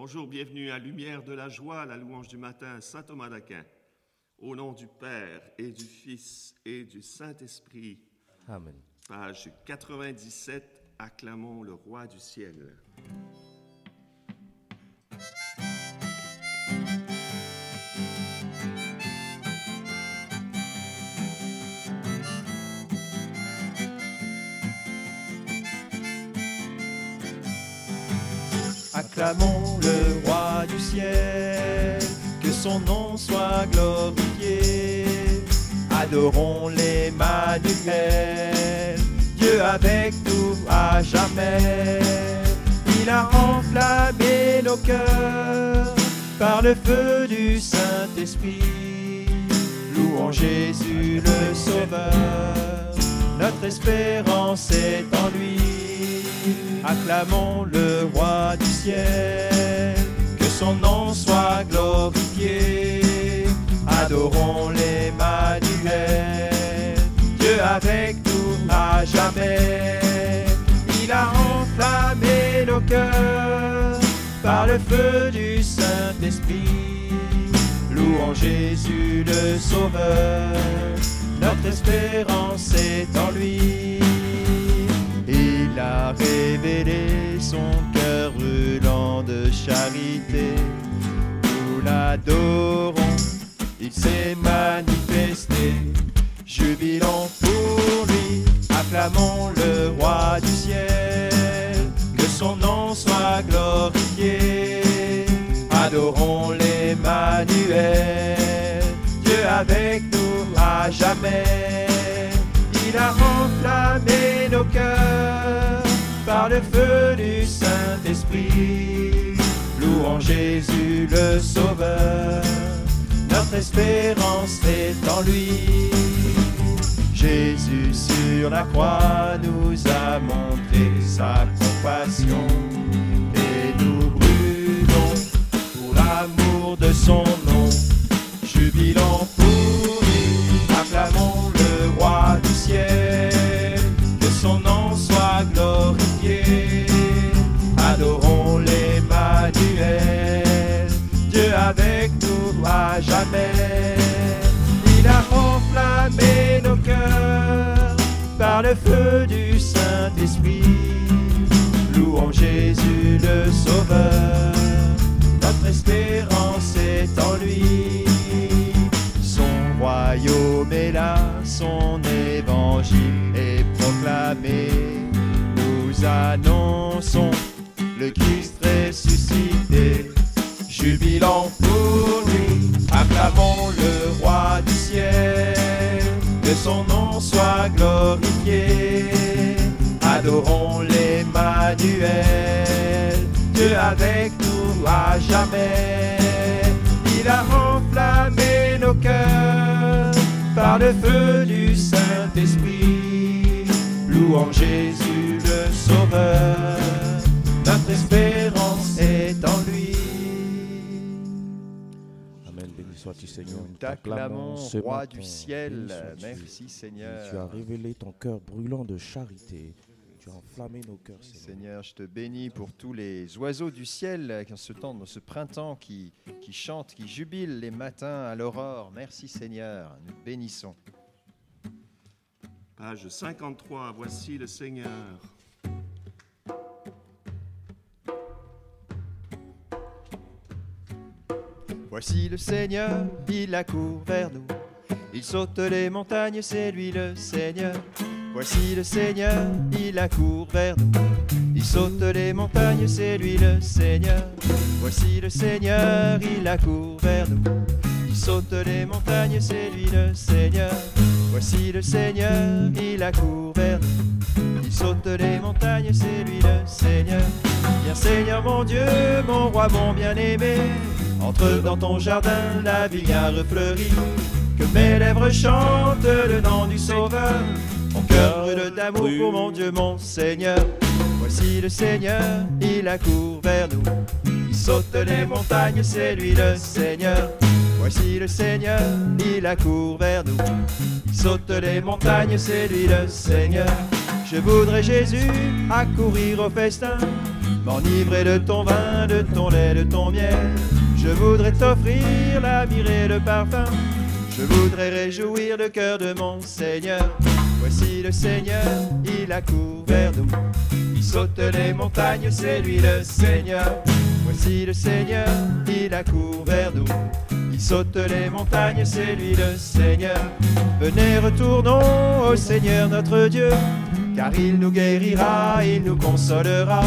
Bonjour, bienvenue à Lumière de la joie, la louange du matin, Saint Thomas d'Aquin. Au nom du Père et du Fils et du Saint-Esprit. Amen. Page 97, acclamons le roi du ciel. Acclamons que son nom soit glorifié. Adorons l'Emmanuel, Dieu avec nous à jamais. Il a enflammé nos cœurs par le feu du Saint-Esprit. Louons Jésus le Sauveur, notre espérance est en lui. Acclamons le roi du ciel, son nom soit glorifié. Adorons l'Emmanuel, Dieu avec nous à jamais. Il a enflammé nos cœurs par le feu du Saint-Esprit. Louons Jésus le Sauveur, notre espérance est en lui. Il a révélé son cœur brûlant de charité. Nous l'adorons, il s'est manifesté. Jubilons pour lui, acclamons le roi du ciel. Que son nom soit glorifié. Adorons l'Emmanuel, Dieu avec nous à jamais. Il a enflammé nos cœurs par le feu du Saint-Esprit. Louons Jésus le Sauveur, notre espérance est en lui. Jésus sur la croix nous a montré sa compassion à jamais. Il a enflammé nos cœurs par le feu du Saint-Esprit. Louons Jésus le Sauveur, notre espérance est en lui. Son royaume est là, son évangile est proclamé. Nous annonçons le Christ ressuscité. Jubilons pour lui, son nom soit glorifié. Adorons l'Emmanuel, Dieu avec nous à jamais. Il a enflammé nos cœurs par le feu du Saint-Esprit. Louons Jésus le Sauveur, notre espérance est en lui. Sois-tu, Seigneur. Nous T'acclamons, ce roi matin. du ciel. Sois-tu. Merci Seigneur. Tu as révélé ton cœur brûlant de charité. Tu as enflammé nos cœurs, Seigneur. Seigneur, je te bénis pour tous les oiseaux du ciel qui en ce temps, dans ce printemps, qui, qui chantent, qui jubilent les matins à l'aurore. Merci Seigneur, nous te bénissons. Page 53, voici le Seigneur. Voici le Seigneur, il accourt vers nous. Il saute les montagnes, c'est lui le Seigneur. Voici le Seigneur, il accourt vers nous. Il saute les montagnes, c'est lui le Seigneur. Voici le Seigneur, il accourt vers nous. Il saute les montagnes, c'est lui le Seigneur. Voici le Seigneur, il accourt vers nous. Il saute les montagnes, c'est lui le Seigneur. Viens Seigneur mon Dieu, mon roi, mon bien-aimé. Entre dans ton jardin, la vigne a refleuri. Que mes lèvres chantent le nom du Sauveur. Mon cœur brûle d'amour pour mon Dieu, mon Seigneur. Voici le Seigneur, il accourt vers nous. Il saute les montagnes, c'est lui le Seigneur. Voici le Seigneur, il accourt vers nous. Il saute les montagnes, c'est lui le Seigneur. Je voudrais Jésus accourir au festin. m'enivrer de ton vin, de ton lait, de ton miel. Je voudrais t'offrir la myrrhe et le parfum. Je voudrais réjouir le cœur de mon Seigneur. Voici le Seigneur, il accourt vers nous. Il saute les montagnes, c'est lui le Seigneur. Voici le Seigneur, il accourt vers nous. Il saute les montagnes, c'est lui le Seigneur. Venez, retournons au Seigneur notre Dieu, car il nous guérira, il nous consolera.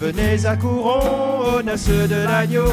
Venez, accourons aux noces de l'agneau.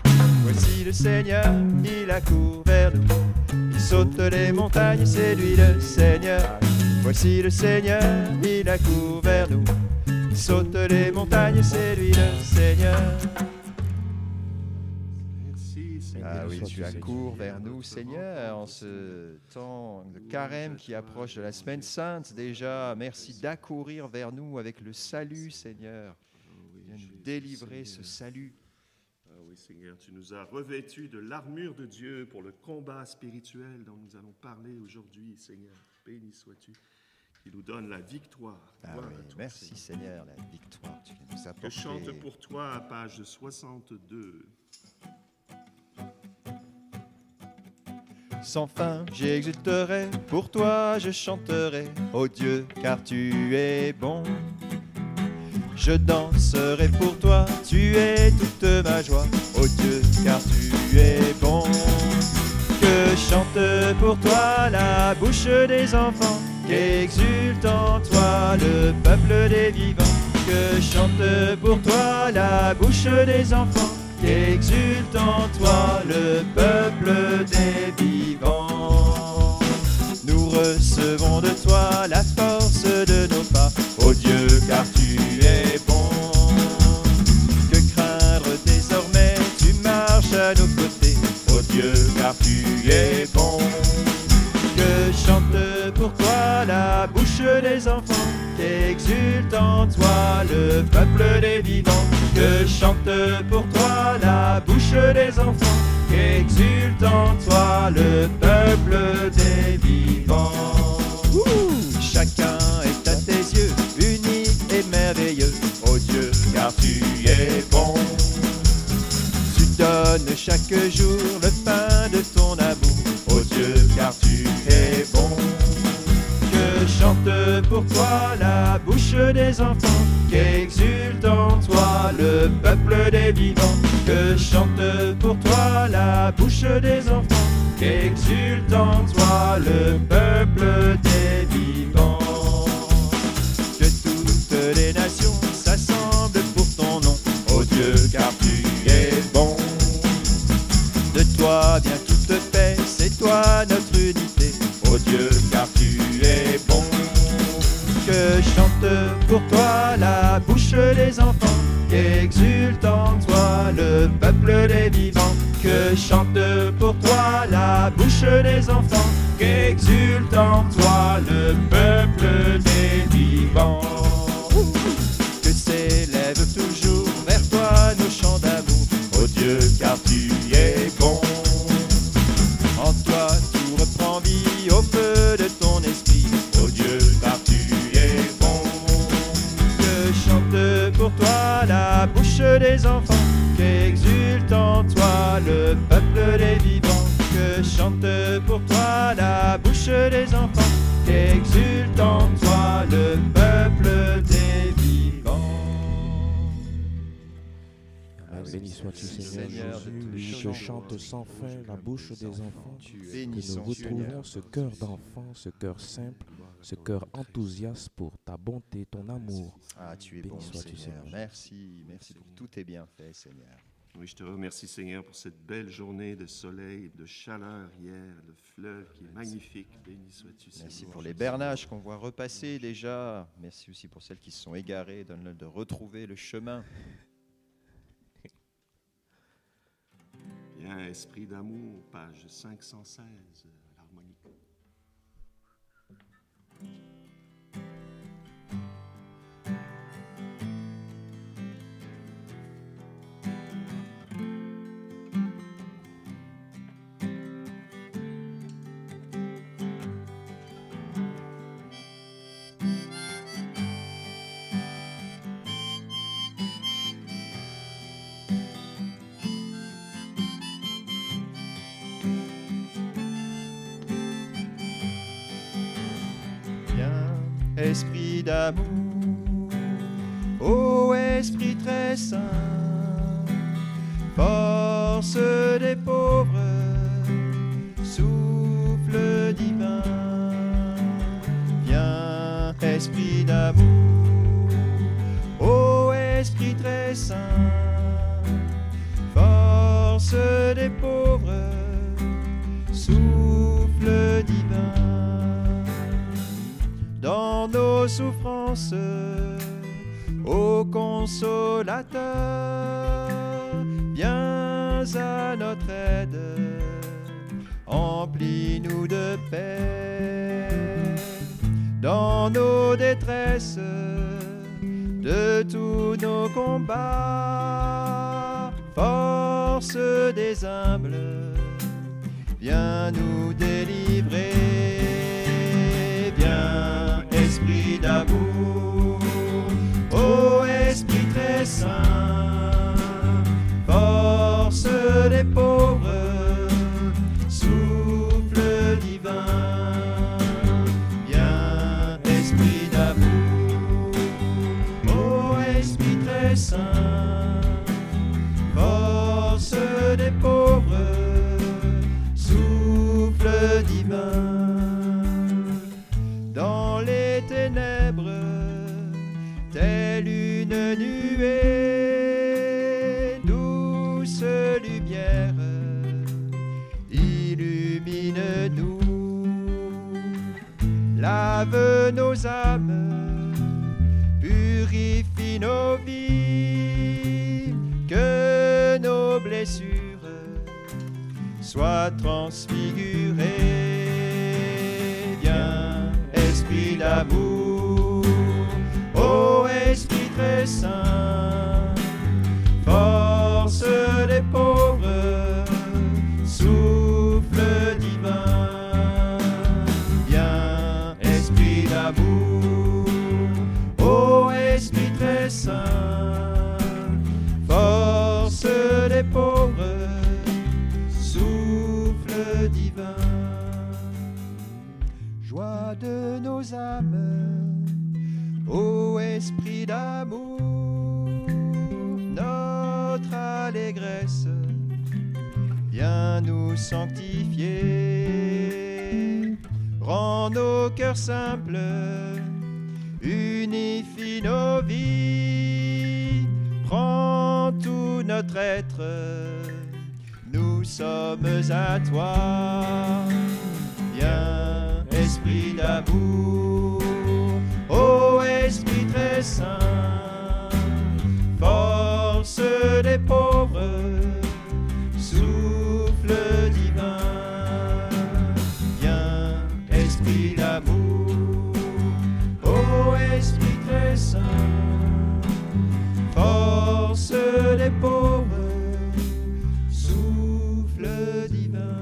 Voici le Seigneur, il accourt vers nous. Il saute les montagnes, c'est lui le Seigneur. Voici le Seigneur, il accourt vers nous. Il saute les montagnes, c'est lui le Seigneur. Merci, Seigneur. Ah oui, tu accours vers nous, Seigneur, en ce temps de carême qui approche de la semaine sainte. Déjà, merci d'accourir vers nous avec le salut, Seigneur. Oui, Viens nous délivrer ce salut. Oui, Seigneur, tu nous as revêtus de l'armure de Dieu pour le combat spirituel dont nous allons parler aujourd'hui, Seigneur. Béni sois-tu, qui nous donne la victoire. Ah oui, toi, merci Seigneur. Seigneur, la victoire tu Je chante pour toi à page 62. Sans fin, j'exulterai, pour toi je chanterai, ô Dieu, car tu es bon. Je danserai pour toi, tu es toute ma joie, ô Dieu, car tu es bon. Que chante pour toi la bouche des enfants, qu'exulte en toi le peuple des vivants. Que chante pour toi la bouche des enfants, qu'exulte en toi le peuple des vivants. Nous recevons de toi la force de nos pas, car tu es bon. Que craindre désormais, tu marches à nos côtés, ô Dieu, car tu es bon. Que chante pour toi la bouche des enfants, qu'exulte en toi le peuple des vivants. Que chante pour toi la bouche des enfants, qu'exulte en toi le peuple Tu donnes chaque jour le pain de ton amour, ô Dieu, car tu es bon. Que chante pour toi la bouche des enfants, qu'exulte en toi le peuple des vivants. Que chante pour toi la bouche des enfants, qu'exulte en toi le peuple des toi vient toute paix, c'est toi notre unité, ô Dieu, car tu es bon. Que chante pour toi la bouche des enfants, qu'exulte en toi le peuple des vivants. Que chante pour toi la bouche des enfants, qu'exulte en toi le peuple des vivants. Au feu de ton esprit, ô Dieu, car tu es bon. Que chante pour toi la bouche des enfants, qu'exulte en toi le peuple des vivants. Que chante pour toi la bouche des enfants, sois-tu, Seigneur, je chante sans fin la bouche des enfants. Tu Que nous Seigneur. retrouvons ce cœur d'enfant, ce cœur simple, ce cœur enthousiaste pour ta bonté, ton amour. Ah, tu es Béni bon, sois-tu, Seigneur. Seigneur. Merci, merci pour tous tes bienfaits, Seigneur. Oui, je te remercie, Seigneur, pour cette belle journée de soleil, de chaleur hier, le fleuve qui est magnifique. Béni sois-tu, Seigneur. Merci pour les bernages qu'on voit repasser déjà. Merci aussi pour celles qui se sont égarées. Donne-leur de retrouver le chemin. Viens, esprit d'amour, page 516, l'harmonie. Esprit d'amour, ô esprit très saint, force des pauvres, souffle divin. Viens, esprit d'amour, ô esprit très saint, force des pauvres, souffle nos souffrances, ô consolateur, viens à notre aide, emplis-nous de paix. Dans nos détresses, de tous nos combats, force des humbles, viens nous délivrer. D'amour, ô esprit très saint, force des lave nos âmes, purifie nos vies, que nos blessures soient transfigurées. Viens, esprit d'amour, ô esprit très saint, force des pauvres, nos cœurs simples, unifie nos vies, prends tout notre être, nous sommes à toi. Viens, esprit d'amour, ô esprit très saint, force des pauvres, souffle divin. les pauvres, souffle divin.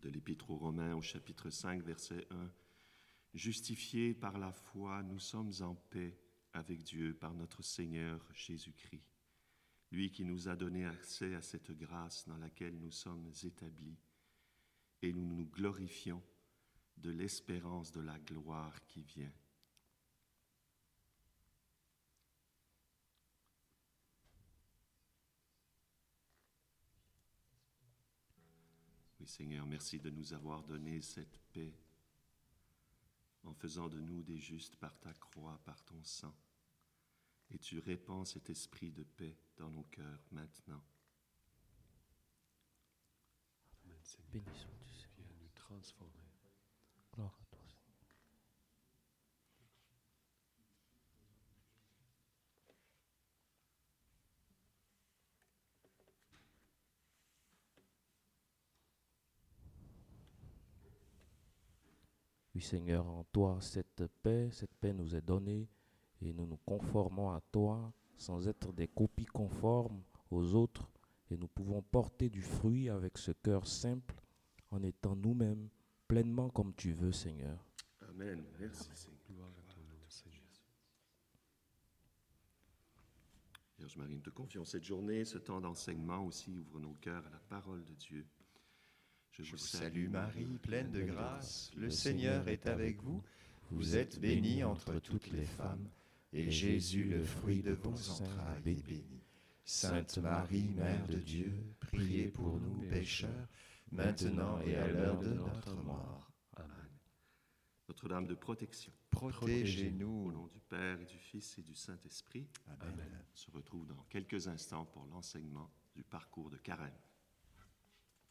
de l'Épître aux Romains au chapitre 5, verset 1. Justifiés par la foi, nous sommes en paix avec Dieu par notre Seigneur Jésus-Christ, lui qui nous a donné accès à cette grâce dans laquelle nous sommes établis, et nous nous glorifions de l'espérance de la gloire qui vient. Seigneur, merci de nous avoir donné cette paix en faisant de nous des justes par ta croix, par ton sang. Et tu répands cet esprit de paix dans nos cœurs maintenant. Amen, Seigneur. Béni sois-tu, Seigneur. Viens nous transformer. Gloire à toi, Seigneur. Seigneur, en toi, cette paix, cette paix nous est donnée et nous nous conformons à toi sans être des copies conformes aux autres et nous pouvons porter du fruit avec ce cœur simple en étant nous-mêmes pleinement comme tu veux, Seigneur. Amen. Merci Seigneur. Vierge Marie, nous te confions cette journée, ce temps d'enseignement aussi, ouvre nos cœurs à la parole de Dieu. Je vous salue Marie, pleine de grâce, le Seigneur est avec vous. Vous êtes bénie entre toutes les femmes, et Jésus, le fruit de vos entrailles, est béni. Sainte Marie, Mère de Dieu, priez pour nous pécheurs, maintenant et à l'heure de notre mort. Amen. Notre-Dame de protection, au Protégez-nous. nom du Père et du Fils et du Saint-Esprit, Amen. on se retrouve dans quelques instants pour l'enseignement du parcours de carême.